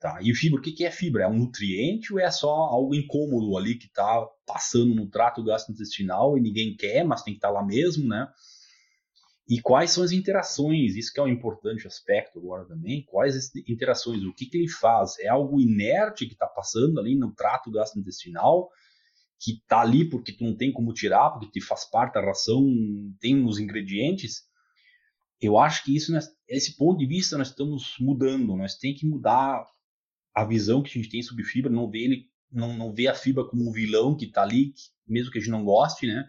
Tá? E fibra, o que é fibra? É um nutriente ou é só algo incômodo ali que está passando no trato gastrointestinal e ninguém quer, mas tem que estar tá lá mesmo, né? E quais são as interações? Isso que é um importante aspecto agora também. Quais as interações? O que, que ele faz? É algo inerte que está passando ali no trato gastrointestinal, que está ali porque tu não tem como tirar, porque te faz parte da ração, tem os ingredientes? Eu acho que isso, esse ponto de vista, nós estamos mudando. Nós temos que mudar a visão que a gente tem sobre fibra, não vê ele, não, não vê a fibra como um vilão que está ali, mesmo que a gente não goste, né?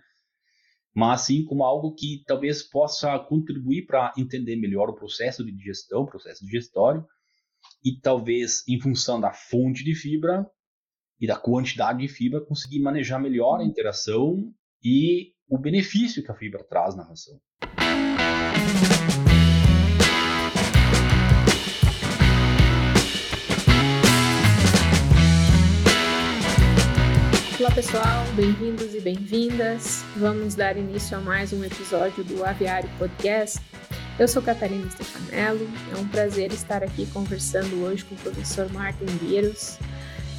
Mas sim como algo que talvez possa contribuir para entender melhor o processo de digestão, o processo digestório, e talvez em função da fonte de fibra e da quantidade de fibra conseguir manejar melhor a interação e o benefício que a fibra traz na ração. Olá pessoal, bem-vindos e bem-vindas. Vamos dar início a mais um episódio do Aviário Podcast. Eu sou Catarina Stefanello, é um prazer estar aqui conversando hoje com o professor Martin Gueiros.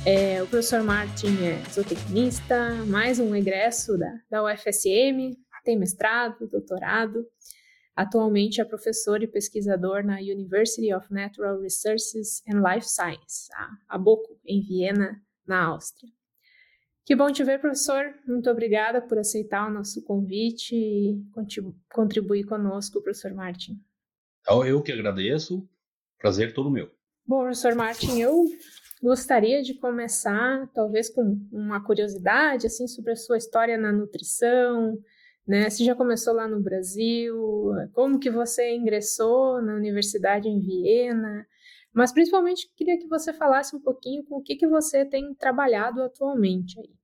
É, o professor Martin é zootecnista, mais um egresso da, da UFSM, tem mestrado, doutorado. Atualmente é professor e pesquisador na University of Natural Resources and Life Science, a Boco, em Viena, na Áustria. Que bom te ver, professor. Muito obrigada por aceitar o nosso convite e contribuir conosco, professor Martin. Então, eu que agradeço. Prazer todo meu. Bom, professor Martin, eu gostaria de começar, talvez, com uma curiosidade assim sobre a sua história na nutrição, né? Você já começou lá no Brasil, como que você ingressou na universidade em Viena, mas principalmente queria que você falasse um pouquinho com o que, que você tem trabalhado atualmente aí.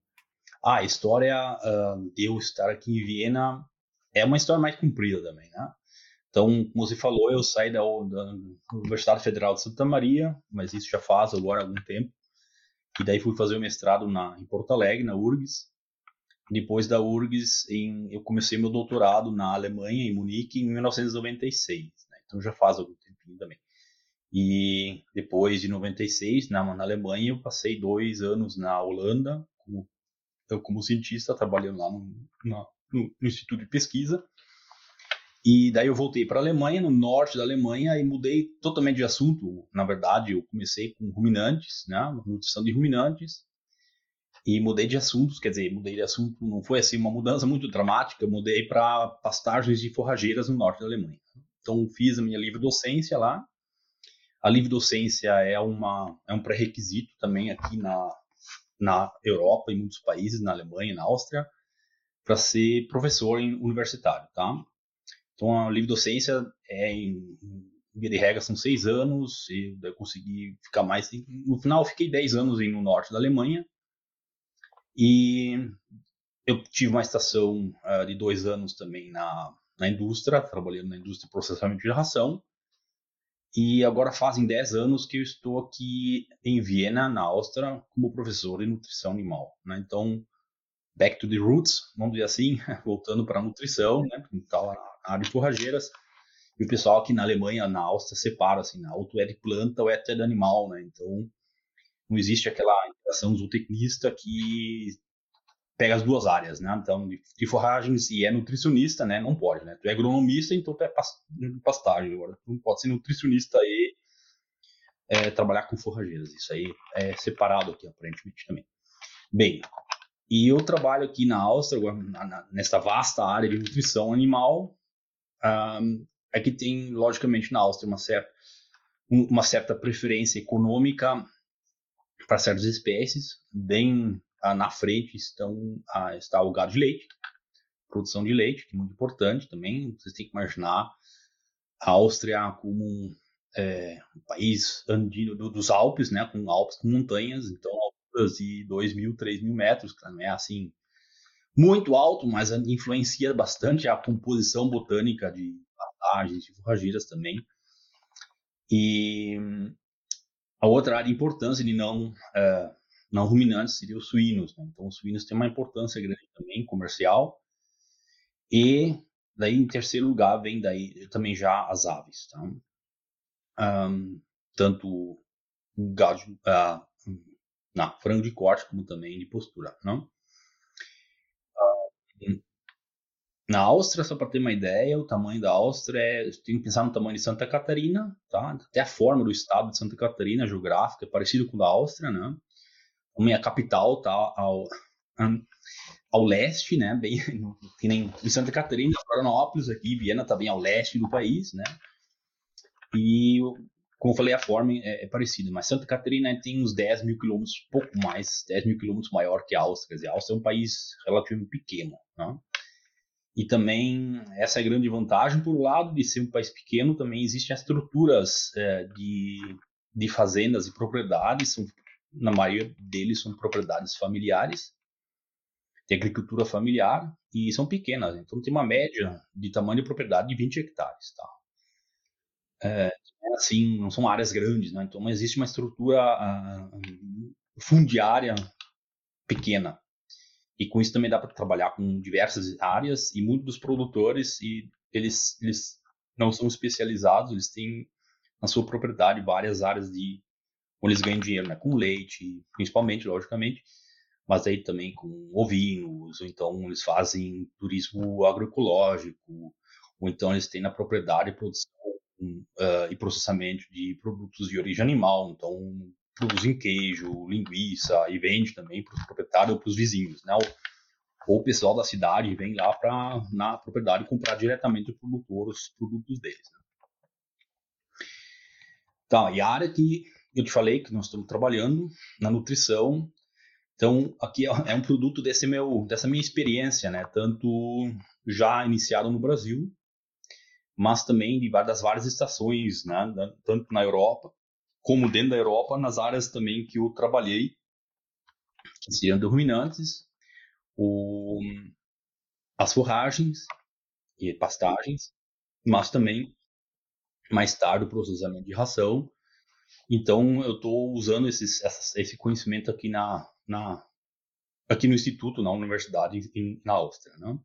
Ah, a história uh, de eu estar aqui em Viena é uma história mais comprida também, né? Então, como você falou, eu saí da, da Universidade Federal de Santa Maria, mas isso já faz agora algum tempo. E daí fui fazer o mestrado na, em Porto Alegre, na URGS. Depois da URGS, em, eu comecei meu doutorado na Alemanha, em Munique, em 1996. Né? Então já faz algum tempinho também. E depois de 96, na, na Alemanha, eu passei dois anos na Holanda, como eu como cientista, trabalhando lá no, no, no Instituto de Pesquisa. E daí eu voltei para a Alemanha, no norte da Alemanha, e mudei totalmente de assunto. Na verdade, eu comecei com ruminantes, né, nutrição de ruminantes, e mudei de assuntos, quer dizer, mudei de assunto, não foi assim uma mudança muito dramática, eu mudei para pastagens de forrageiras no norte da Alemanha. Então fiz a minha livre docência lá. A livre docência é uma é um pré-requisito também aqui na na Europa, em muitos países, na Alemanha, na Áustria, para ser professor em universitário, tá? Então, a livre docência é, em, via de regra, são seis anos, e eu consegui ficar mais. No final, fiquei dez anos no norte da Alemanha, e eu tive uma estação uh, de dois anos também na, na indústria, trabalhando na indústria de processamento de ração, e agora fazem 10 anos que eu estou aqui em Viena, na Áustria, como professor de nutrição animal. Né? Então, back to the roots, vamos dizer assim, voltando para a nutrição, né? Então, a área de forrageiras. E o pessoal aqui na Alemanha, na Áustria, separa assim, na auto é de planta ou é de animal, né? Então, não existe aquela interação zootecnista que pega as duas áreas, né? Então, de, forragens e é nutricionista, né? Não pode, né? Tu é agronomista, então tu é pastagem. Agora, tu não pode ser nutricionista e é, trabalhar com forrageiras. Isso aí é separado aqui, aparentemente, também. Bem, e eu trabalho aqui na Áustria, nessa vasta área de nutrição animal. Um, é que tem, logicamente, na Áustria uma certa, uma certa preferência econômica para certas espécies, bem na frente estão, ah, está o gado de leite, produção de leite, que é muito importante também. Vocês têm que imaginar a Áustria como um, é, um país andino do, dos Alpes, né, com Alpes com montanhas, então alturas de 2 mil, 3 mil metros, que não é assim muito alto, mas influencia bastante a composição botânica de pastagens, de forrageiras também. E a outra área de importância de não é, não ruminantes seriam os suínos. Né? Então, os suínos têm uma importância grande também comercial. E daí, em terceiro lugar, vem daí também já as aves. Tá? Um, tanto gado, uh, não, frango de corte, como também de postura. Não? Uh, na Áustria, só para ter uma ideia, o tamanho da Áustria é. Tem que pensar no tamanho de Santa Catarina, tá? Até a forma do estado de Santa Catarina, geográfica, é parecido com o da Áustria, né? Também a capital tá ao, ao leste, né? Bem, que nem em Santa Catarina, Florianópolis, aqui, Viena tá bem ao leste do país, né? E, como eu falei, a forma é, é parecida, mas Santa Catarina tem uns 10 mil quilômetros, pouco mais, 10 mil quilômetros maior que a Áustria. Quer dizer, a Áustria é um país relativamente pequeno, né? E também essa é a grande vantagem, por um lado, de ser um país pequeno, também existem estruturas é, de, de fazendas e propriedades, são, na maioria deles são propriedades familiares, tem agricultura familiar e são pequenas, então tem uma média de tamanho de propriedade de 20 hectares, tá? É, assim, não são áreas grandes, né? Então existe uma estrutura uh, fundiária pequena. E com isso também dá para trabalhar com diversas áreas e muitos dos produtores e eles, eles não são especializados, eles têm na sua propriedade várias áreas de onde eles ganham dinheiro, né? Com leite, principalmente, logicamente, mas aí também com ovinos, ou então eles fazem turismo agroecológico, ou então eles têm na propriedade produção uh, e processamento de produtos de origem animal, então produzem queijo, linguiça e vende também para os proprietários ou para os vizinhos, né? Ou, o pessoal da cidade vem lá para na propriedade comprar diretamente do produtor os produtos deles. Né? Tá, e a área que eu te falei que nós estamos trabalhando na nutrição então, aqui é um produto desse meu, dessa minha experiência, né? Tanto já iniciado no Brasil, mas também de das várias estações, né? Tanto na Europa, como dentro da Europa, nas áreas também que eu trabalhei, que seriam ruminantes, o, as forragens e pastagens, mas também mais tarde o processamento de ração. Então, eu estou usando esses, esse conhecimento aqui na, na, aqui no instituto, na universidade em, na Áustria, né?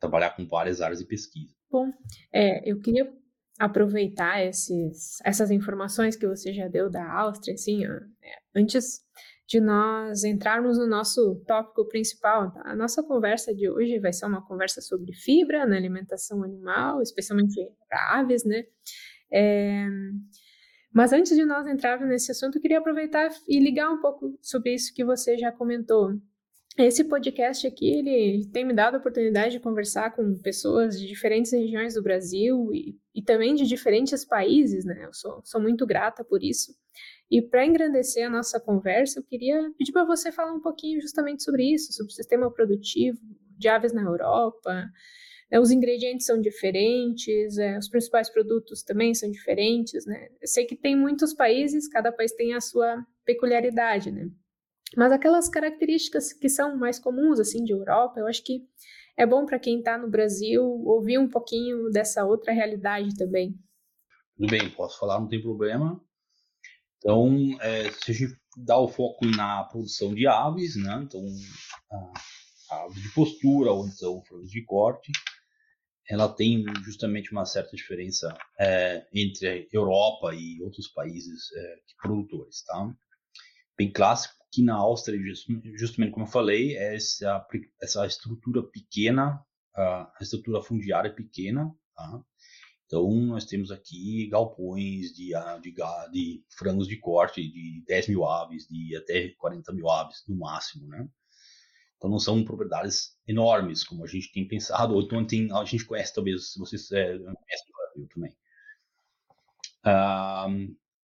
trabalhar com várias áreas de pesquisa. Bom, é, eu queria aproveitar esses, essas informações que você já deu da Áustria, assim, é, antes de nós entrarmos no nosso tópico principal. Tá? A nossa conversa de hoje vai ser uma conversa sobre fibra na alimentação animal, especialmente para aves, né? É, mas antes de nós entrarmos nesse assunto, eu queria aproveitar e ligar um pouco sobre isso que você já comentou. Esse podcast aqui, ele tem me dado a oportunidade de conversar com pessoas de diferentes regiões do Brasil e, e também de diferentes países, né? Eu sou, sou muito grata por isso. E para engrandecer a nossa conversa, eu queria pedir para você falar um pouquinho justamente sobre isso, sobre o sistema produtivo de aves na Europa, os ingredientes são diferentes, é, os principais produtos também são diferentes, né? Eu sei que tem muitos países, cada país tem a sua peculiaridade, né? Mas aquelas características que são mais comuns, assim, de Europa, eu acho que é bom para quem está no Brasil ouvir um pouquinho dessa outra realidade também. Tudo bem, posso falar, não tem problema. Então, é, se a gente dá o foco na produção de aves, né? Então, a, a ave de postura ou então frangos de corte, ela tem justamente uma certa diferença é, entre Europa e outros países é, produtores, tá? Bem clássico que na Áustria, justamente como eu falei, é essa, essa estrutura pequena, a estrutura fundiária pequena, tá? Então, nós temos aqui galpões de, de, de frangos de corte de 10 mil aves, de até 40 mil aves no máximo, né? Então não são propriedades enormes, como a gente tem pensado, ou então tem, a gente conhece, talvez, vocês é, conhecem no Brasil também. Ah,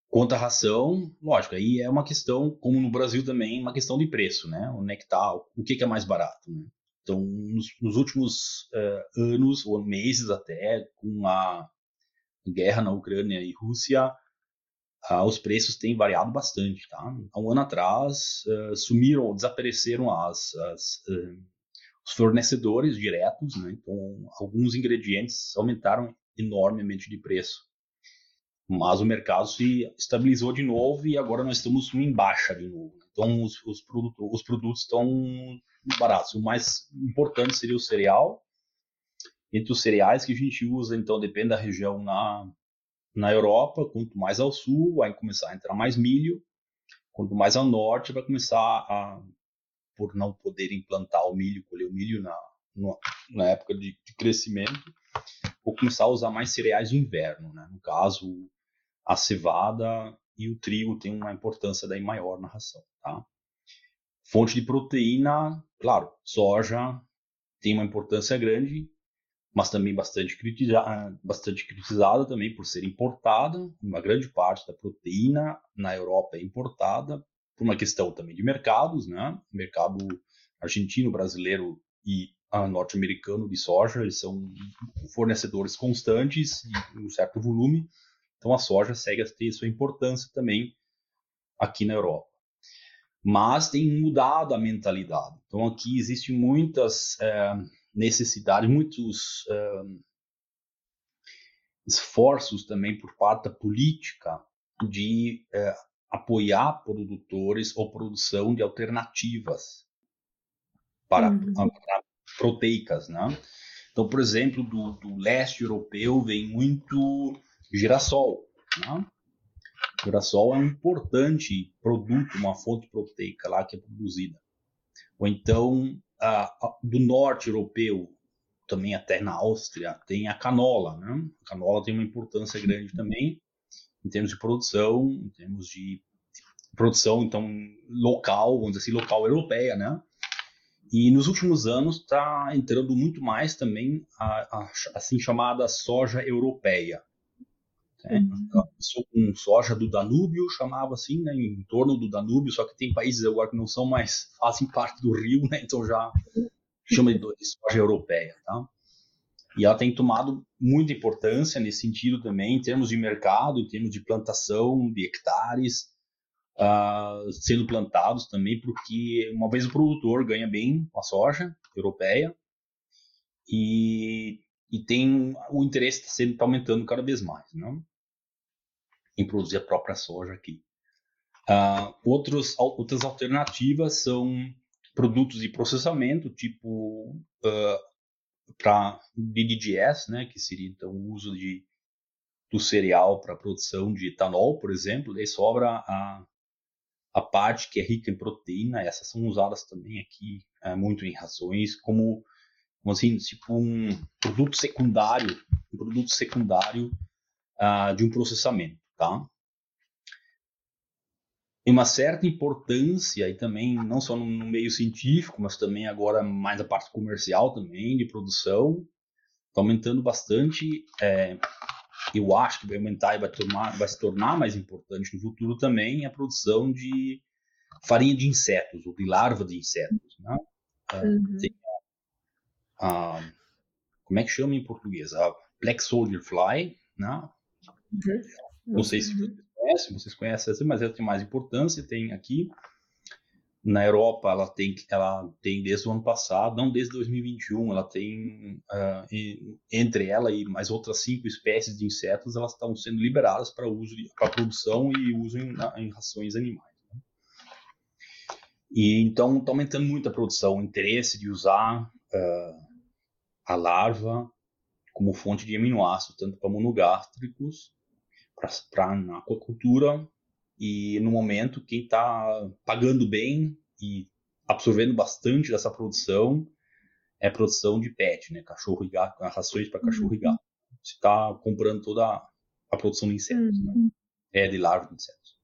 quanto à ração, lógico, aí é uma questão, como no Brasil também, uma questão de preço, né? Onde é que o que, que é mais barato, né? Então, nos, nos últimos uh, anos, ou meses até, com a guerra na Ucrânia e Rússia, ah, os preços têm variado bastante. Tá? Há um ano atrás, uh, sumiram, desapareceram as, as uh, os fornecedores diretos, né? então alguns ingredientes aumentaram enormemente de preço. Mas o mercado se estabilizou de novo e agora nós estamos em baixa de novo. Então os, os, produtos, os produtos estão baratos. O mais importante seria o cereal. Entre os cereais que a gente usa, então depende da região na, na Europa, quanto mais ao sul, vai começar a entrar mais milho. Quanto mais ao norte, vai começar a, por não poder implantar o milho, colher o milho na, na época de, de crescimento, vou começar a usar mais cereais de inverno, né? No caso, a cevada e o trigo tem uma importância daí maior na ração, tá? Fonte de proteína, claro, soja tem uma importância grande, mas também bastante, critiza bastante criticada também por ser importada. Uma grande parte da proteína na Europa é importada por uma questão também de mercados, né? Mercado argentino, brasileiro e norte-americano de soja, eles são fornecedores constantes em um certo volume. Então a soja segue a ter sua importância também aqui na Europa. Mas tem mudado a mentalidade. Então aqui existem muitas é, necessidades, muitos esforços também por parte da política de é, apoiar produtores ou produção de alternativas para, uhum. para proteicas, né? Então, por exemplo, do, do leste europeu vem muito girassol, né? Girassol é um importante produto, uma fonte proteica lá que é produzida. Ou então, do norte europeu, também até na Áustria, tem a canola, né? A canola tem uma importância grande também em termos de produção, em termos de produção, então, local, vamos dizer assim, local europeia, né? E nos últimos anos está entrando muito mais também a, a, assim chamada soja europeia. Né? Uhum. Com soja do Danúbio, chamava assim, né, em torno do Danúbio, só que tem países agora que não são mais, fazem parte do rio, né, então já chama de soja europeia. Tá? E ela tem tomado muita importância nesse sentido também, em termos de mercado, em termos de plantação de hectares, uh, sendo plantados também, porque uma vez o produtor ganha bem com a soja europeia e, e tem o interesse está sendo tá aumentando cada vez mais, né? Em produzir a própria soja aqui. Uh, outros, outras alternativas são produtos de processamento, tipo uh, ah, para DDGS, né, que seria então o uso de, do cereal para produção de etanol, por exemplo, daí sobra a, a parte que é rica em proteína, essas são usadas também aqui é, muito em rações, como, como assim, tipo um produto secundário, um produto secundário uh, de um processamento, tá? Tem uma certa importância e também não só no, meio científico, mas também agora mais a parte comercial também de produção, está aumentando bastante. É, eu acho que vai aumentar e vai, tomar, vai se tornar mais importante no futuro também a produção de farinha de insetos, ou de larva de insetos. Né? É, uhum. A, a, como é que chama em português? A Black Soldier Fly. Né? Uhum. Não sei se vocês conhecem, vocês conhecem, mas ela tem mais importância, tem aqui. Na Europa, ela tem, ela tem desde o ano passado, não desde 2021, ela tem, uh, entre ela e mais outras cinco espécies de insetos, elas estão sendo liberadas para uso, para produção e uso em, em rações animais. Né? E então está aumentando muito a produção, o interesse de usar uh, a larva como fonte de aminoácidos, tanto para monogástricos, para a aquacultura, e no momento, quem está pagando bem e absorvendo bastante dessa produção é produção de pet, né? Cachorro e gato, rações para cachorro uhum. e gato. Você está comprando toda a produção de insetos, né? uhum. né? É de larvas de insetos.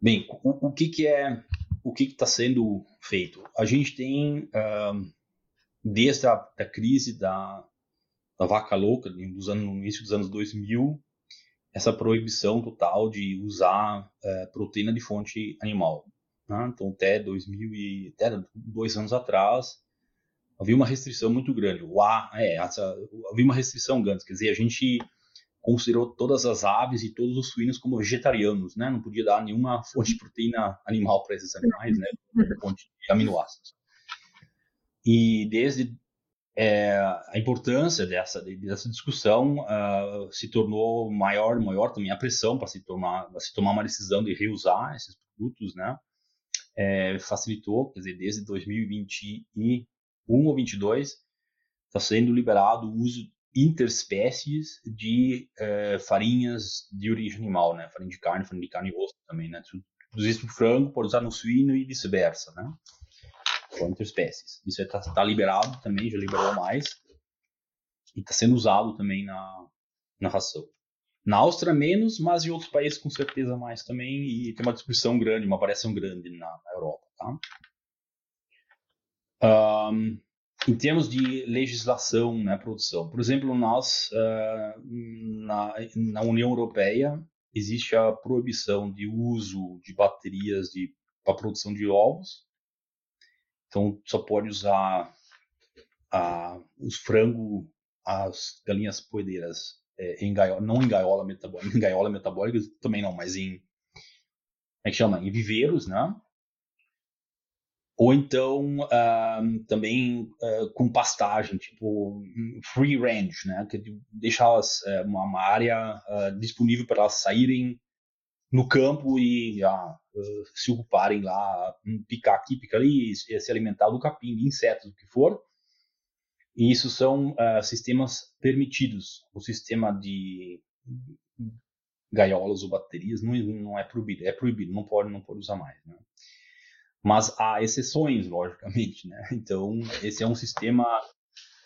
Bem, o, o que, que é, o que está sendo feito? A gente tem, uh, desde a da crise da, da vaca louca, dos anos, no início dos anos 2000, essa proibição total de usar é, proteína de fonte animal. Né? Então, até 2000 e até dois anos atrás, havia uma restrição muito grande. O A, é, essa, havia uma restrição grande, quer dizer, a gente considerou todas as aves e todos os suínos como vegetarianos, né? Não podia dar nenhuma fonte de proteína animal para esses animais, né? Fonte de aminoácidos. E desde é, a importância dessa, dessa discussão uh, se tornou maior maior também a pressão para se tomar se tomar uma decisão de reusar esses produtos né é, facilitou quer dizer desde 2021 ou 22 está sendo liberado o uso interespécies de uh, farinhas de origem animal, né? Farinha de carne, farinha de carne e osso também, né? Se produzir no frango, pode usar no suíno e vice-versa, né? São interespécies. Isso está tá liberado também, já liberou mais. E está sendo usado também na, na ração. Na Áustria menos, mas em outros países com certeza mais também. E tem uma distribuição grande, uma variação grande na, na Europa, tá? Um, em termos de legislação né, produção, por exemplo, nós uh, na, na, União Europeia existe a proibição de uso de baterias para a produção de ovos. Então, só pode usar uh, os frangos, as galinhas poedeiras é, em gaiola, não em gaiola metabólica, em gaiola metabólica também não, mas em como é que chama? Em viveiros, né? ou então uh, também uh, com pastagem, tipo free range, né? Que deixar elas, uh, uma, área ah, disponível para elas saírem no campo e se ocuparem lá, picar aqui, picar ali, se alimentar do capim, de insetos, o que for. E isso são sistemas permitidos. O sistema de gaiolas ou baterias não, não é proibido, é proibido, não pode, não pode usar mais, né? mas há exceções, logicamente, né? Então, esse é um sistema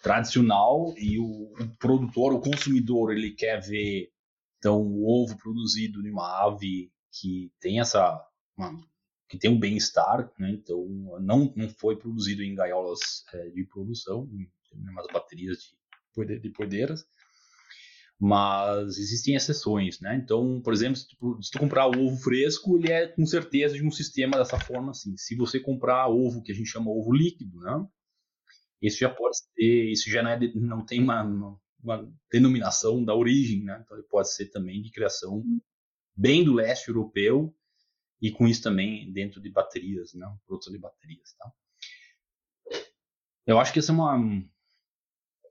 tradicional e o, o, produtor, o consumidor, ele quer ver então o ovo produzido de uma ave que tem essa uma, que tem um bem-estar, né? Então, não não foi produzido em gaiolas é, de produção, umas baterias de, de poedeiras, mas existem exceções, né? Então, por exemplo, se tu, se tu, comprar ovo fresco, ele é com certeza de um sistema dessa forma assim. Se você comprar ovo que a gente chama ovo líquido, né? Isso já pode ser, isso já não, é não tem uma, uma, denominação da origem, né? Então, ele pode ser também de criação bem do leste europeu e com isso também dentro de baterias, né? Produção de baterias, tá? Eu acho que essa é uma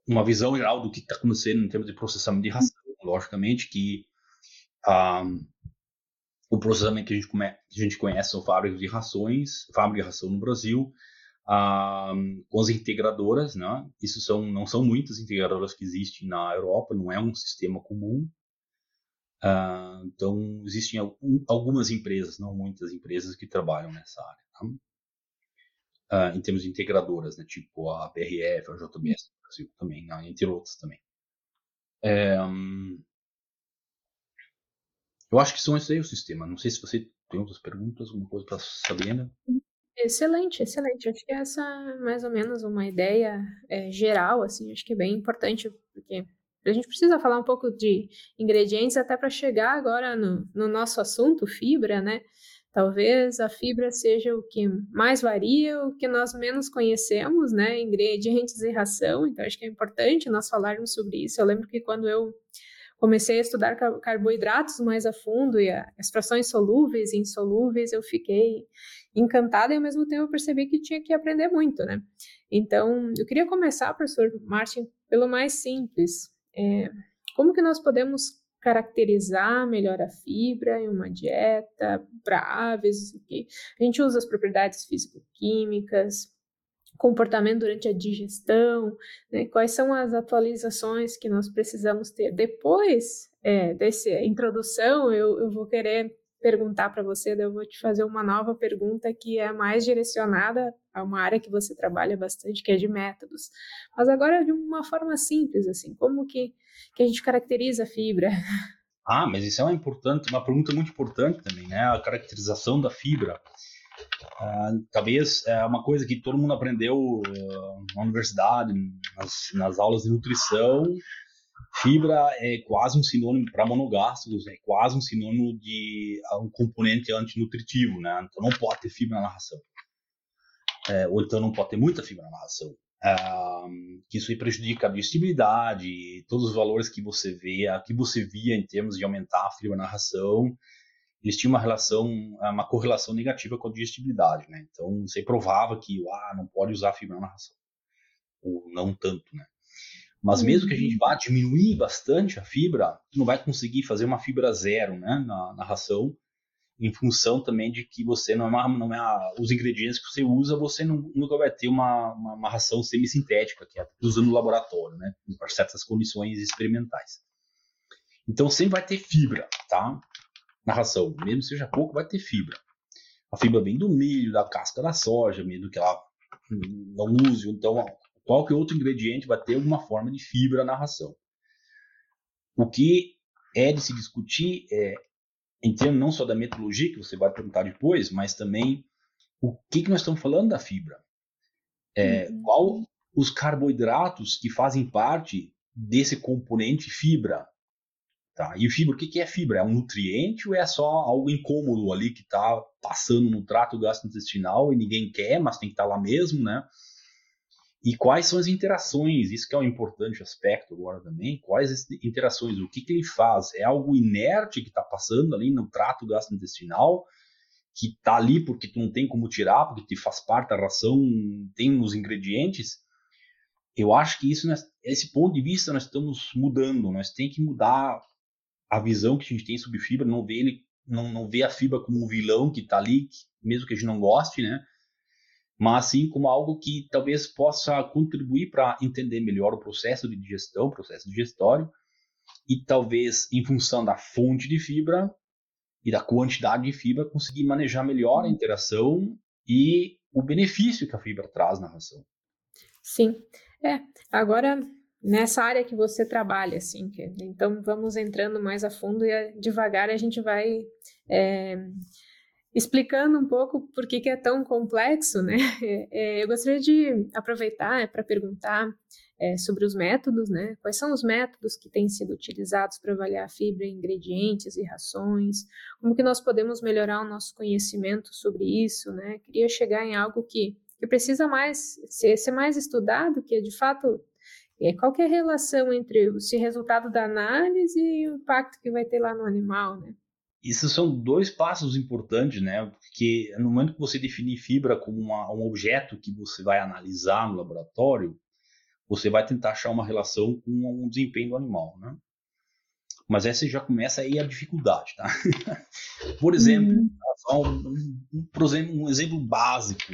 uma visão geral do que está acontecendo em termos de processamento de ração, logicamente que um, o processamento que a, gente come, que a gente conhece são fábricas de rações, fábrica de ração no Brasil, um, com as integradoras, né? Isso são, não são muitas integradoras que existem na Europa, não é um sistema comum. Uh, então, existem algumas empresas, não muitas empresas que trabalham nessa área. Tá? uh, em termos de integradoras, né, tipo a BRF, a JBS no Brasil também, né, entre outras também. É, eu acho que são esses aí o sistema. Não sei se você tem outras perguntas, alguma coisa para saber, né? Excelente, excelente. Acho que essa é mais ou menos uma ideia é, geral, assim, acho que é bem importante, porque a gente precisa falar um pouco de ingredientes até para chegar agora no, no nosso assunto, fibra, né? Talvez a fibra seja o que mais varia, o que nós menos conhecemos, né? Ingredientes e ração, então acho que é importante nós falarmos sobre isso. Eu lembro que quando eu comecei a estudar carboidratos mais a fundo e as frações solúveis e insolúveis, eu fiquei encantada e ao mesmo tempo eu percebi que tinha que aprender muito, né? Então, eu queria começar, professor Martin, pelo mais simples. É, como que nós podemos caracterizar melhor a fibra em uma dieta para aves. Okay? A gente usa as propriedades físico-químicas, comportamento durante a digestão, né? quais são as atualizações que nós precisamos ter. Depois é, dessa introdução, eu, eu vou querer perguntar para você, eu vou te fazer uma nova pergunta que é mais direcionada a uma área que você trabalha bastante, que é de métodos. Mas agora de uma forma simples, assim, como que, que a gente caracteriza a fibra? Ah, mas isso é uma importante, uma pergunta muito importante também, né? A caracterização da fibra. Uh, talvez é uma coisa que todo mundo aprendeu uh, na universidade, nas, nas aulas de nutrição, Fibra é quase um sinônimo para monogástricos, é quase um sinônimo de ah, um componente antinutritivo, né? Então não pode ter fibra na ração. É, ou então não pode ter muita fibra na ração. Ah, que isso aí prejudica a digestibilidade, todos os valores que você vê, que você via em termos de aumentar a fibra na ração, eles tinham uma relação, uma correlação negativa com a digestibilidade, né? Então, você provava que, ah, não pode usar fibra na ração. Ou não tanto, né? Mas mesmo que a gente uhum. vá diminuir bastante a fibra, tu não vai conseguir fazer uma fibra zero né, na, na ração. em função também de que você não é, uma, não é a, os ingredientes que você usa, você não, nunca vai ter uma, uma, uma ração semissintética, que é usando no laboratório, né, para certas condições experimentais. Então sempre vai ter fibra, tá? Na ração, mesmo seja pouco, vai ter fibra. A fibra vem do milho, da casca da soja, mesmo que ela não use. Então, qualquer outro ingrediente vai ter alguma forma de fibra na ração. O que é de se discutir é em termos não só da metodologia, que você vai perguntar depois, mas também o que, que nós estamos falando da fibra. É, uhum. Qual os carboidratos que fazem parte desse componente fibra. Tá? E o fibra, o que, que é fibra? É um nutriente ou é só algo incômodo ali que está passando no trato gastrointestinal e ninguém quer, mas tem que estar tá lá mesmo, né? E quais são as interações? Isso que é um importante aspecto agora também. Quais as interações? O que, que ele faz? É algo inerte que está passando ali no trato gastrointestinal, que está ali porque tu não tem como tirar, porque te faz parte da ração, tem os ingredientes. Eu acho que isso, esse ponto de vista, nós estamos mudando. Nós temos que mudar a visão que a gente tem sobre fibra, não ver ele, não, não ver a fibra como um vilão que está ali, mesmo que a gente não goste, né? Mas sim como algo que talvez possa contribuir para entender melhor o processo de digestão, o processo digestório, e talvez, em função da fonte de fibra e da quantidade de fibra, conseguir manejar melhor a interação e o benefício que a fibra traz na ração. Sim, é. Agora, nessa área que você trabalha, assim, que, então vamos entrando mais a fundo e devagar a gente vai. É, explicando um pouco por que, que é tão complexo, né? É, eu gostaria de aproveitar é, para perguntar é, sobre os métodos, né? Quais são os métodos que têm sido utilizados para avaliar fibra ingredientes e rações? Como que nós podemos melhorar o nosso conhecimento sobre isso, né? Queria chegar em algo que, que precisa mais ser, ser mais estudado, que é de fato é, qual é a relação entre esse resultado da análise e o impacto que vai ter lá no animal, né? Isso são dois passos importantes, né? Porque no momento que você definir fibra como uma, um objeto que você vai analisar no laboratório, você vai tentar achar uma relação com o um desempenho do animal, né? Mas essa já começa aí a dificuldade, tá? por exemplo, uhum. um, um, um exemplo básico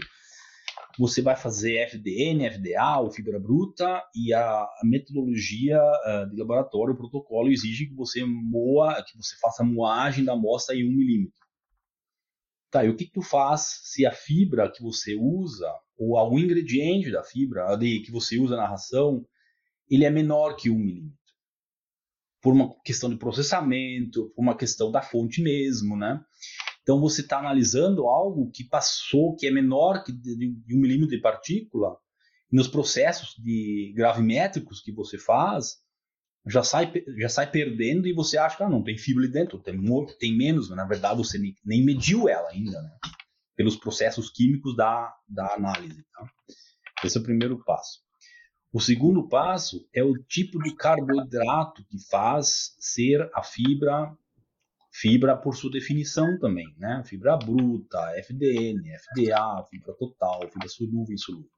você vai fazer FDN, FDA ou fibra bruta e a, metodologia uh, de laboratório, o protocolo exige que você moa, que você faça a moagem da amostra em 1 milímetro. Tá, e o que, que tu faz se a fibra que você usa ou algum ingrediente da fibra de, que você usa na ração ele é menor que 1 milímetro? Por uma questão de processamento, por uma questão da fonte mesmo, né? Então você está analisando algo que passou, que é menor que de, de um milímetro de partícula, nos processos de gravimétricos que você faz, já sai, já sai perdendo e você acha que ah, não tem fibra ali dentro, tem, tem menos, mas na verdade você nem, nem mediu ela ainda, né? pelos processos químicos da, da análise. Tá? Esse é o primeiro passo. O segundo passo é o tipo de carboidrato que faz ser a fibra Fibra por sua definição também, né? Fibra bruta, FDN, FDA, fibra total, fibra solúvel, insolúvel.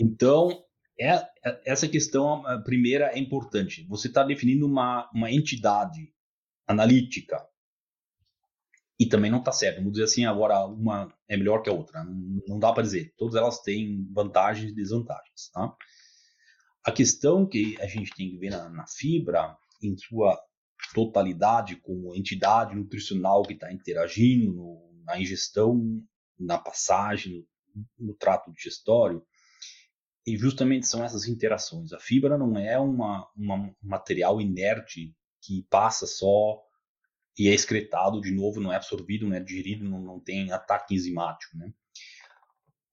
Então, é, é, essa questão primeira é importante. Você está definindo uma, uma entidade analítica e também não está certo. Vamos dizer assim, agora uma é melhor que a outra. Não, não dá para dizer. Todas elas têm vantagens e desvantagens. Tá? A questão que a gente tem que ver na, na fibra, em sua totalidade como entidade nutricional que está interagindo no, na ingestão, na passagem, no, no trato digestório. E justamente são essas interações. A fibra não é uma, uma, um material inerte que passa só e é excretado de novo, não é absorvido, não é digerido, não, não tem ataque enzimático, né?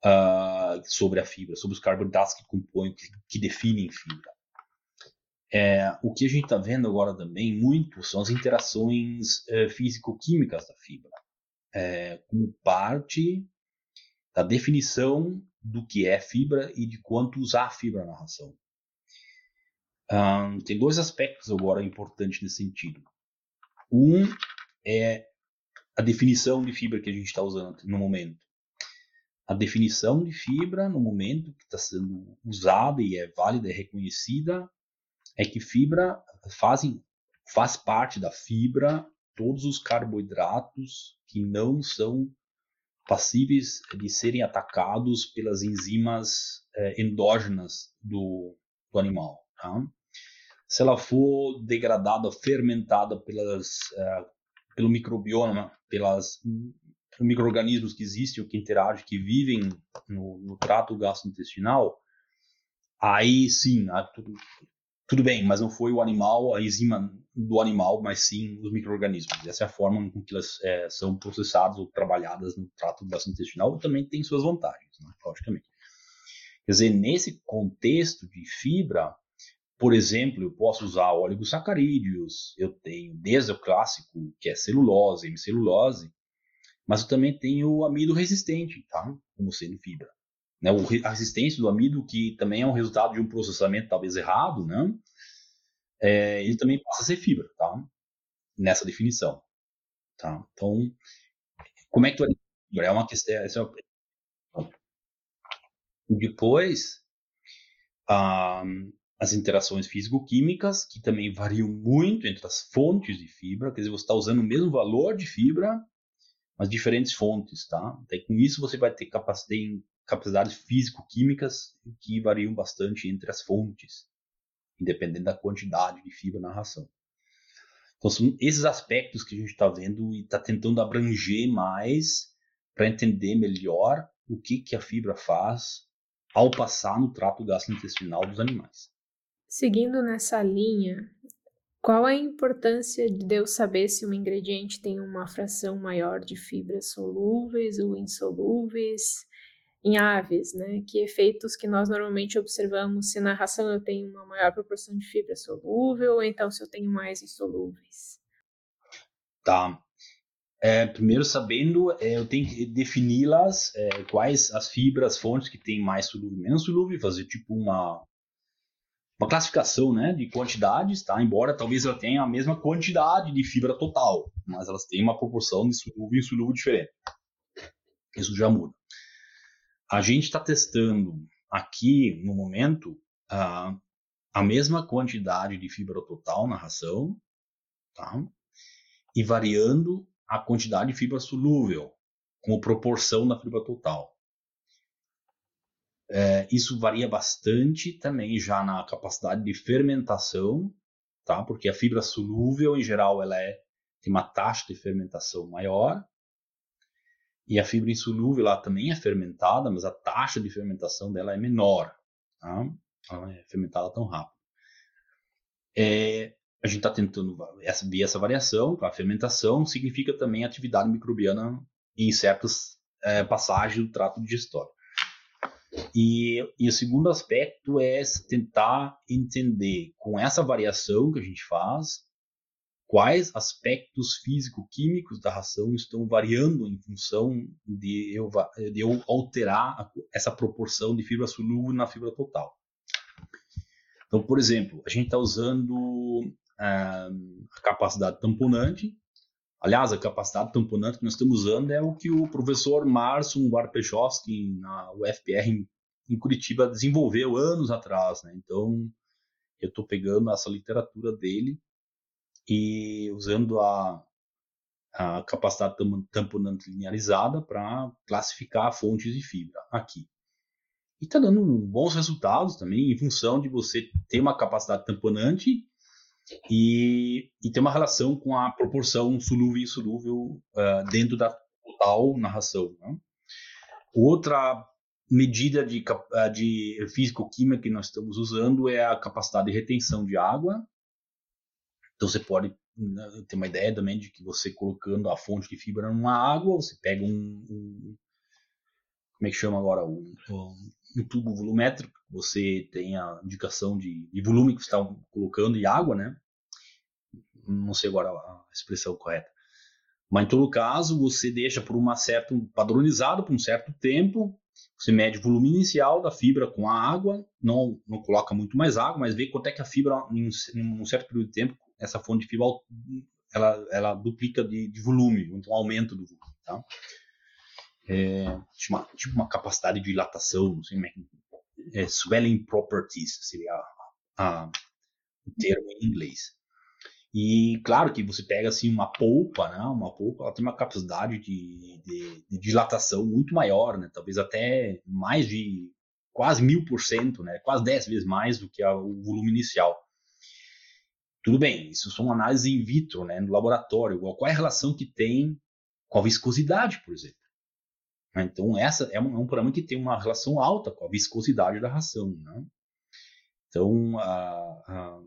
Uh, sobre a fibra, sobre os carboidratos que compõem, que, que definem fibra. É, o que a gente está vendo agora também muito são as interações é, físico-químicas da fibra, é, como parte da definição do que é fibra e de quanto usar fibra na ração. Um, tem dois aspectos agora importantes nesse sentido. Um é a definição de fibra que a gente está usando no momento. A definição de fibra no momento que está sendo usada e é válida e reconhecida é que fibra fazem, faz parte da fibra todos os carboidratos que não são passíveis de serem atacados pelas enzimas é, endógenas do, do animal. Tá? Se ela for degradada, fermentada pelas, é, pelo microbioma, pelas micro-organismos que existem ou que interagem, que vivem no, no trato gastrointestinal, aí sim, tudo, tudo bem, mas não foi o animal, a enzima do animal, mas sim os micro-organismos. Essa é a forma com que elas é, são processadas ou trabalhadas no trato gastrointestinal também tem suas vantagens, né, logicamente. Quer dizer, nesse contexto de fibra, por exemplo, eu posso usar oligosacarídeos, eu tenho desde o clássico, que é celulose, hemicelulose, mas eu também tenho amido resistente, tá? Como sendo fibra. Né? A resistência do amido, que também é um resultado de um processamento talvez errado, né? É, ele também passa a ser fibra, tá? Nessa definição, tá? Então, como é que tu é uma questão... É, é Depois, ah, as interações físico-químicas, que também variam muito entre as fontes de fibra, quer dizer, você está usando o mesmo valor de fibra, mas diferentes fontes, tá? Daí, com isso você vai ter capacidade, capacidades físico-químicas que variam bastante entre as fontes, independente da quantidade de fibra na ração. Então são esses aspectos que a gente está vendo e está tentando abranger mais para entender melhor o que, que a fibra faz ao passar no trato gastrointestinal dos animais. Seguindo nessa linha, qual a importância de eu saber se um ingrediente tem uma fração maior de fibras solúveis ou insolúveis em aves, né? Que efeitos que nós normalmente observamos se na ração eu tenho uma maior proporção de fibra solúvel ou então se eu tenho mais insolúveis? Tá. É, primeiro sabendo, é, eu tenho que defini-las, é, quais as fibras, fontes que têm mais solúvel e menos solúvel, fazer tipo uma uma classificação né, de quantidades, tá? embora talvez ela tenha a mesma quantidade de fibra total, mas elas têm uma proporção de solúvel e insolúvel diferente. Isso já muda. A gente está testando aqui, no momento, a, a mesma quantidade de fibra total na ração, tá? e variando a quantidade de fibra solúvel, como proporção da fibra total. É, isso varia bastante também já na capacidade de fermentação, tá? Porque a fibra solúvel, em geral, ela é, tem uma taxa de fermentação maior. E a fibra insolúvel, ela também é fermentada, mas a taxa de fermentação dela é menor, tá? Ela não é fermentada tão rápido. É, a gente está tentando ver essa variação. A fermentação significa também atividade microbiana em certas é, passagens do trato digestório. E, e, o segundo aspecto é tentar entender, com essa variação que a gente faz, quais aspectos físico-químicos da ração estão variando em função de eu, de eu alterar essa proporção de fibra solúvel na fibra total. Então, por exemplo, a gente está usando ah, a capacidade tamponante. Aliás, a capacidade tamponante que nós estamos usando é o que o professor Marson Warpechowski, na UFPR em Curitiba desenvolveu anos atrás, né? Então eu estou pegando essa literatura dele e usando a, a capacidade tamponante linearizada para classificar fontes de fibra aqui. E está dando bons resultados também em função de você ter uma capacidade tamponante e, e ter uma relação com a proporção solúvel e insolúvel uh, dentro da total narração. Né? Outra medida de, de físico-química que nós estamos usando é a capacidade de retenção de água. Então você pode né, ter uma ideia também de que você colocando a fonte de fibra numa água, você pega um, um como é que chama agora um, um, tubo volumétrico, você tem a indicação de, de volume que você está colocando e água, né? Não sei agora a expressão correta. Mas em todo caso, você deixa por uma certa padronizado por um certo tempo você mede o volume inicial da fibra com a água, não, não coloca muito mais água, mas vê quanto é que a fibra, em um certo período de tempo, essa fonte de fibra, ela, ela duplica de, de volume, então aumento do volume. Tá? É, tipo, uma, tipo uma capacidade de dilatação, não sei como é. É, swelling properties seria a, a, o termo em inglês. E claro que você pega assim uma polpa, né? Uma polpa, ela tem uma capacidade de, de, de dilatação muito maior, né? Talvez até mais de quase mil por cento, né? Quase dez vezes mais do que a, o volume inicial. Tudo bem, isso são análises in vitro, né? No laboratório. Qual é a relação que tem com a viscosidade, por exemplo? Então essa é um, é um parâmetro que tem uma relação alta com a viscosidade da ração, né? Então, a, a,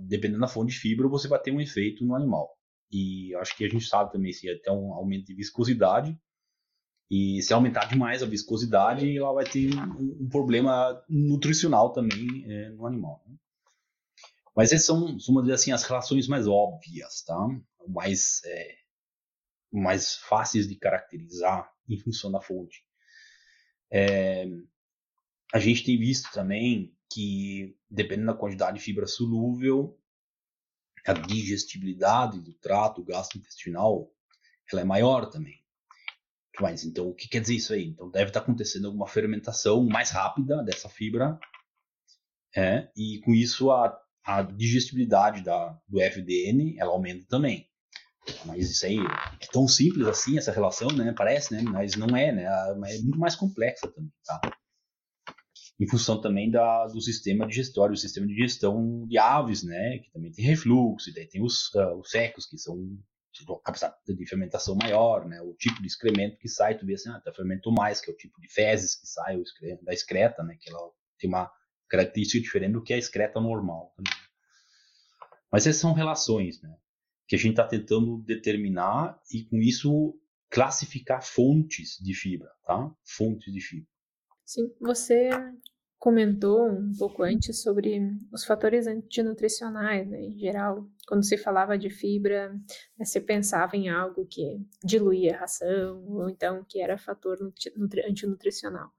dependendo da fonte de fibra, você vai ter um efeito no animal. E acho que a gente sabe também se até um aumento de viscosidade. E se aumentar demais a viscosidade, ela vai ter um, um problema nutricional também é, no animal. Né? Mas essas são, vamos dizer assim, as relações mais óbvias, tá? Mais, é, mais fáceis de caracterizar em função da fonte. É, a gente tem visto também que, dependendo da quantidade de fibra solúvel, a digestibilidade do trato gastrointestinal ela é maior também. Mas então, o que quer dizer isso aí? Então, deve estar acontecendo alguma fermentação mais rápida dessa fibra, é, e com isso a, a digestibilidade da, do FDN ela aumenta também. Mas isso aí é tão simples assim, essa relação, né? Parece, né? Mas não é, né? É muito mais complexa também, tá? em função também da, do sistema digestório, o sistema de digestão de aves, né, que também tem refluxo, e daí tem os, uh, os secos, que são de capacidade de fermentação maior, né, o tipo de excremento que sai, tu vê assim, ah, tá fermentou mais, que é o tipo de fezes que sai da excreta, né, que ela tem uma característica diferente do que a excreta normal. Mas essas são relações, né, que a gente está tentando determinar e com isso classificar fontes de fibra, tá? Fontes de fibra. Sim, você comentou um pouco antes sobre os fatores antinutricionais, né, em geral. Quando se falava de fibra, né, você pensava em algo que diluía a ração, ou então que era fator antinutricional.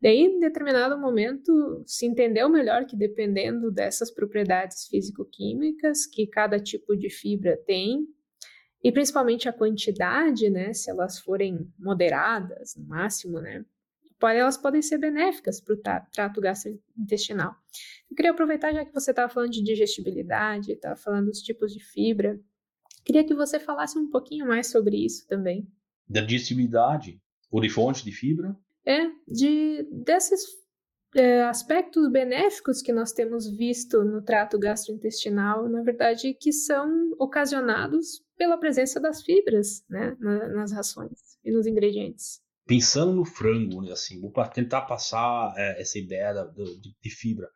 Daí, em determinado momento, se entendeu melhor que dependendo dessas propriedades físico-químicas que cada tipo de fibra tem, e principalmente a quantidade, né, se elas forem moderadas, no máximo, né, elas podem ser benéficas para o trato gastrointestinal. Eu queria aproveitar, já que você estava falando de digestibilidade, estava falando dos tipos de fibra, queria que você falasse um pouquinho mais sobre isso também. Da digestibilidade ou de fonte de fibra? É, de, desses é, aspectos benéficos que nós temos visto no trato gastrointestinal, na verdade, que são ocasionados pela presença das fibras né, nas rações e nos ingredientes pensando no frango, né, assim, vou tentar passar é, essa ideia da, de, de, fibra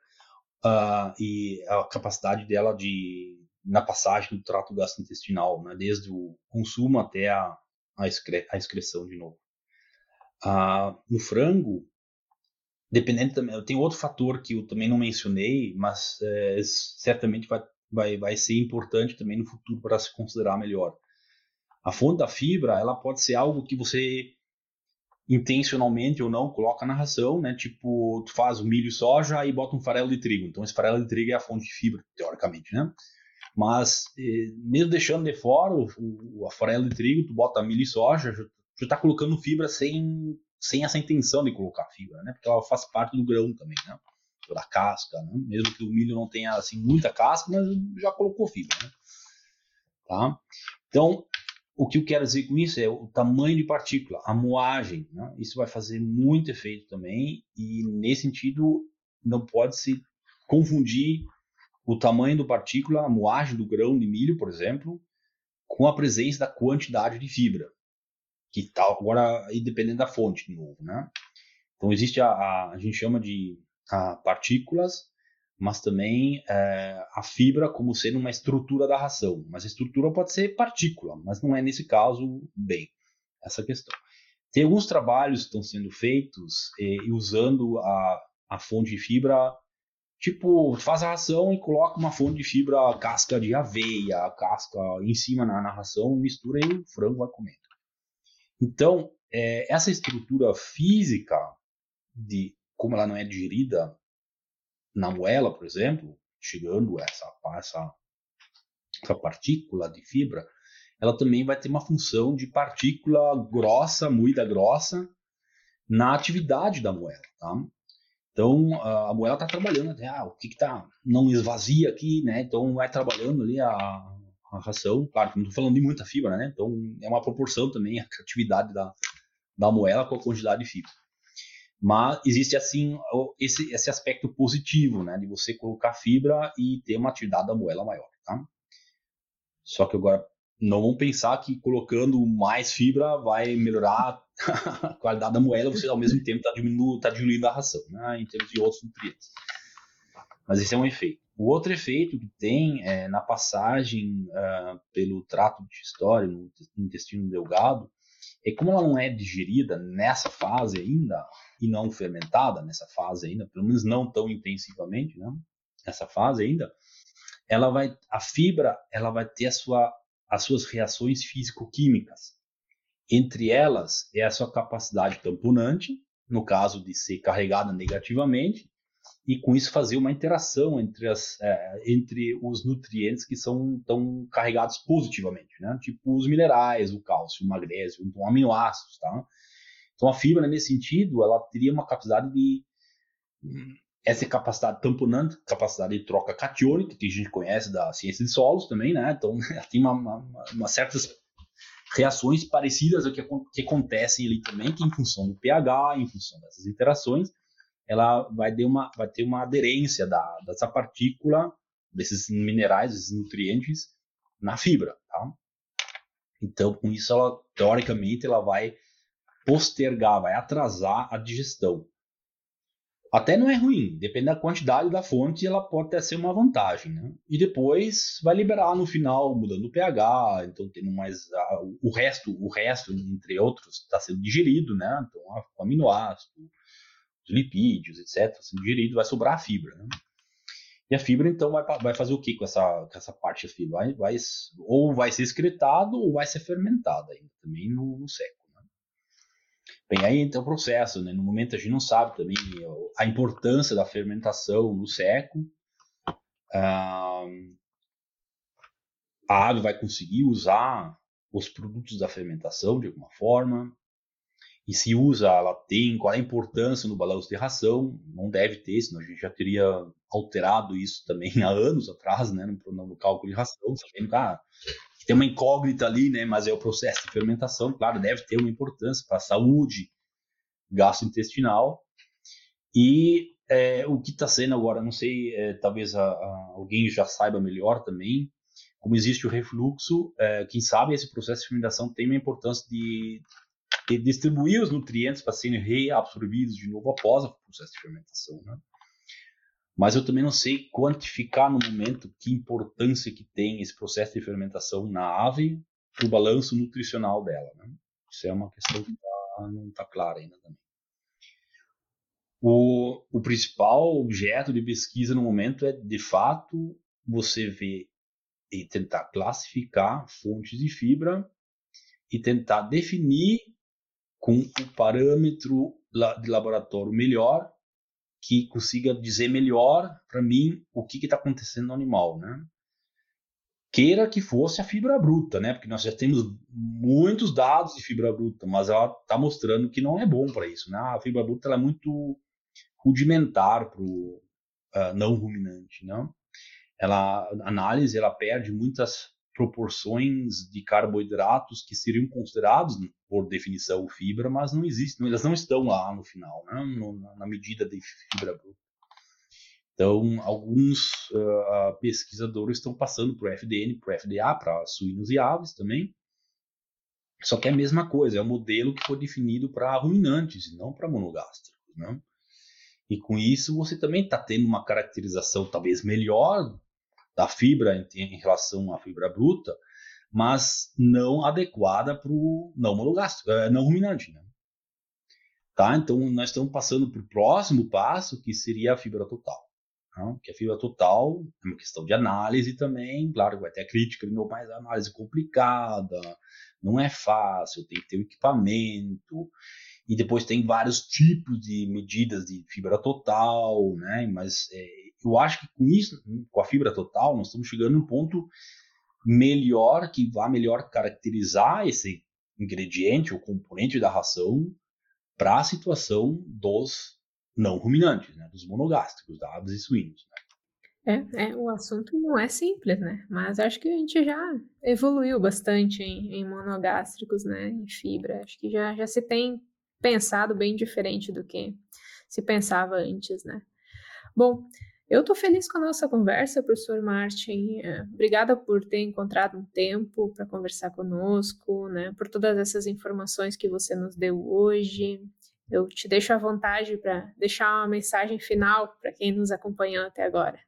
uh, e a capacidade dela de na passagem do trato gastrointestinal, né, desde o consumo até a, a, excre, a excreção de novo. Uh, no frango, dependendo também, tem outro fator que eu também não mencionei, mas é, certamente vai, vai, vai ser importante também no futuro para se considerar melhor. A fonte da fibra, ela pode ser algo que você intencionalmente ou não, coloca na ração, né? Tipo, tu faz o milho e soja e bota um farelo de trigo. Então, esse farelo de trigo é a fonte de fibra, teoricamente, né? Mas, eh, mesmo deixando de fora o, o, a farelo de trigo, tu bota milho e soja, já, tá colocando fibra sem, sem essa intenção de colocar fibra, né? Porque ela faz parte do grão também, né? Da casca, né? Mesmo que o milho não tenha, assim, muita casca, mas já colocou fibra, né? Tá? Então, o que eu quero dizer com isso é o tamanho de partícula, a moagem. Né? Isso vai fazer muito efeito também, e nesse sentido não pode se confundir o tamanho da partícula, a moagem do grão de milho, por exemplo, com a presença da quantidade de fibra, que está agora aí dependendo da fonte de novo, né? Então existe a, a, a gente chama de partículas mas também é, a fibra como sendo uma estrutura da ração. Mas a estrutura pode ser partícula, mas não é nesse caso bem essa questão. Tem alguns trabalhos que estão sendo feitos e, usando a, a fonte de fibra, tipo, faz a ração e coloca uma fonte de fibra, casca de aveia, casca em cima na, na ração, mistura e o frango vai comendo. Então, é, essa estrutura física de como ela não é digerida na moela, por exemplo, chegando essa, essa, essa partícula de fibra, ela também vai ter uma função de partícula grossa, moída grossa, na atividade da moela. Tá? Então a moela está trabalhando até, ah, o que está não esvazia aqui, né? Então vai trabalhando ali a, a ração. Claro, não estou falando de muita fibra, né? Então é uma proporção também a atividade da, da moela com a quantidade de fibra. Mas existe assim esse, esse aspecto positivo, né, de você colocar fibra e ter uma atividade da moela maior, tá? Só que agora não vão pensar que colocando mais fibra vai melhorar a qualidade da moela, você ao mesmo tempo está diminuindo, tá diminuindo a ração, né, em termos de outros nutrientes. Mas esse é um efeito. O outro efeito que tem é, na passagem uh, pelo trato digestório, no intestino delgado, é como ela não é digerida nessa fase ainda, e não fermentada nessa fase ainda, pelo menos não tão intensivamente, né? Nessa fase ainda, ela vai, a fibra, ela vai ter sua, as suas reações físico-químicas. Entre elas é a sua capacidade tamponante, no caso de ser carregada negativamente, e com isso fazer uma interação entre, as, é, entre os nutrientes que são tão carregados positivamente, né? tipo os minerais, o cálcio, o magnésio, então aminoácidos, tá? Então a fibra, nesse sentido, ela teria uma capacidade de essa capacidade tamponante, capacidade de troca catiônica, que a gente conhece da ciência de solos também, né? Então ela tem uma, uma, uma certas reações parecidas ao que, que acontecem ali também, que em função do pH, em função dessas interações, ela vai ter uma, vai ter uma aderência da, dessa partícula, desses minerais, desses nutrientes, na fibra, tá? Então, com isso, ela, teoricamente, ela vai postergar, vai atrasar a digestão. Até não é ruim, depende da quantidade da fonte, ela pode até ser uma vantagem, né? E depois vai liberar no final, mudando o pH, então tendo mais o resto, o resto entre outros está sendo digerido, né? Então aminoácido, os lipídios, etc, sendo digerido, vai sobrar a fibra, né? E a fibra então vai, vai fazer o que com essa, com essa parte da fibra? Vai, vai, ou vai ser excretado ou vai ser fermentado ainda, também no, no seco. Bem, aí entra o processo, né? No momento a gente não sabe também a importância da fermentação no seco. Ah, a ave vai conseguir usar os produtos da fermentação de alguma forma. E se usa, ela tem qual é a importância no balanço de ração? Não deve ter, senão a gente já teria alterado isso também há anos atrás, né, no, no cálculo de ração, sabendo que ah, tem uma incógnita ali, né? Mas é o processo de fermentação, claro, deve ter uma importância para a saúde gastrointestinal. E é, o que está sendo agora, não sei, é, talvez a, a, alguém já saiba melhor também, como existe o refluxo, é, quem sabe esse processo de fermentação tem uma importância de, de distribuir os nutrientes para serem reabsorvidos de novo após o processo de fermentação, né? mas eu também não sei quantificar no momento que importância que tem esse processo de fermentação na ave para o balanço nutricional dela. Né? Isso é uma questão que tá, não está clara ainda também. O, o principal objeto de pesquisa no momento é, de fato, você ver e tentar classificar fontes de fibra e tentar definir com o parâmetro de laboratório melhor que consiga dizer melhor para mim o que está acontecendo no animal, né? Queira que fosse a fibra bruta, né? Porque nós já temos muitos dados de fibra bruta, mas ela está mostrando que não é bom para isso, né? A fibra bruta é muito rudimentar para o uh, ah, não ruminante, né? Ela, a análise ela perde muitas proporções de carboidratos que seriam considerados, por definição, fibra, mas não existem, elas não estão lá no final, né? no, na medida de fibra bruta. Então, alguns uh, pesquisadores estão passando para o FDN, para o FDA, para suínos e aves também. Só que é a mesma coisa, é um modelo que foi definido para ruminantes e não para monogástricos. Né? E com isso você também está tendo uma caracterização talvez melhor da fibra em, em relação à fibra bruta, mas não adequada para o não monogástrico, é, não ruminante. Né? Tá? Então, nós estamos passando para o próximo passo, que seria a fibra total. Né? Que a fibra total é uma questão de análise também, claro vai ter a crítica, mas a análise é complicada, não é fácil, tem que ter um equipamento, e depois tem vários tipos de medidas de fibra total, né? mas é, eu acho que com isso, com a fibra total, nós estamos chegando num ponto melhor, que vai melhor caracterizar esse ingrediente ou componente da ração para a situação dos não ruminantes, né, dos monogástricos, da aves e suínos. Né. É, é, o assunto não é simples, né? Mas acho que a gente já evoluiu bastante em, em monogástricos, né? Em fibra. Acho que já, já se tem pensado bem diferente do que se pensava antes, né? Bom, eu estou feliz com a nossa conversa, professor Martin. É, obrigada por ter encontrado um tempo para conversar conosco, né? Por todas essas informações que você nos deu hoje. Eu te deixo à vontade para deixar uma mensagem final para quem nos acompanhou até agora.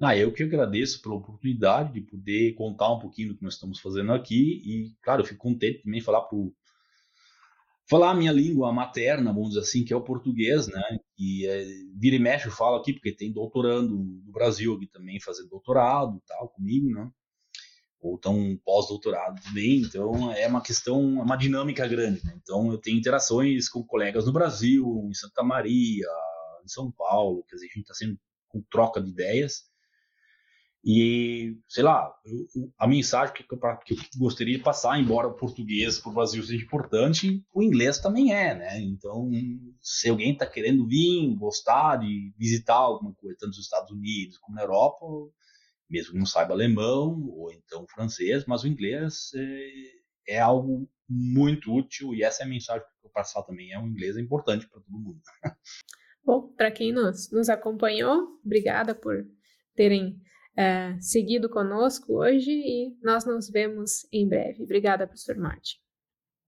Ah, eu que agradeço pela oportunidade de poder contar um pouquinho do que nós estamos fazendo aqui e, claro, eu fico contente também falar para falar a minha língua materna, vamos dizer assim, que é o português, né? E é, vira e mexe eu falo aqui, porque tem doutorando do Brasil aqui também fazendo doutorado tal comigo, né? Ou tão pós-doutorado também, então é uma questão, é uma dinâmica grande, né? Então eu tenho interações com colegas no Brasil, em Santa Maria, em São Paulo, quer dizer, a gente está sempre com troca de ideias. E, sei lá, eu, a mensagem que eu, que eu, gostaria de passar, embora o português para o Brasil seja importante, o inglês também é, né? Então, se alguém está querendo vir, gostar de visitar alguma coisa, tanto nos Estados Unidos como na Europa, mesmo que não saiba alemão ou então francês, mas o inglês é, é algo muito útil e essa é a mensagem que eu passar também. É o inglês é importante para todo mundo. Bom, para quem nos, nos acompanhou, obrigada por terem é, seguido conosco hoje e nós nos vemos em breve. Obrigada, professor Martin.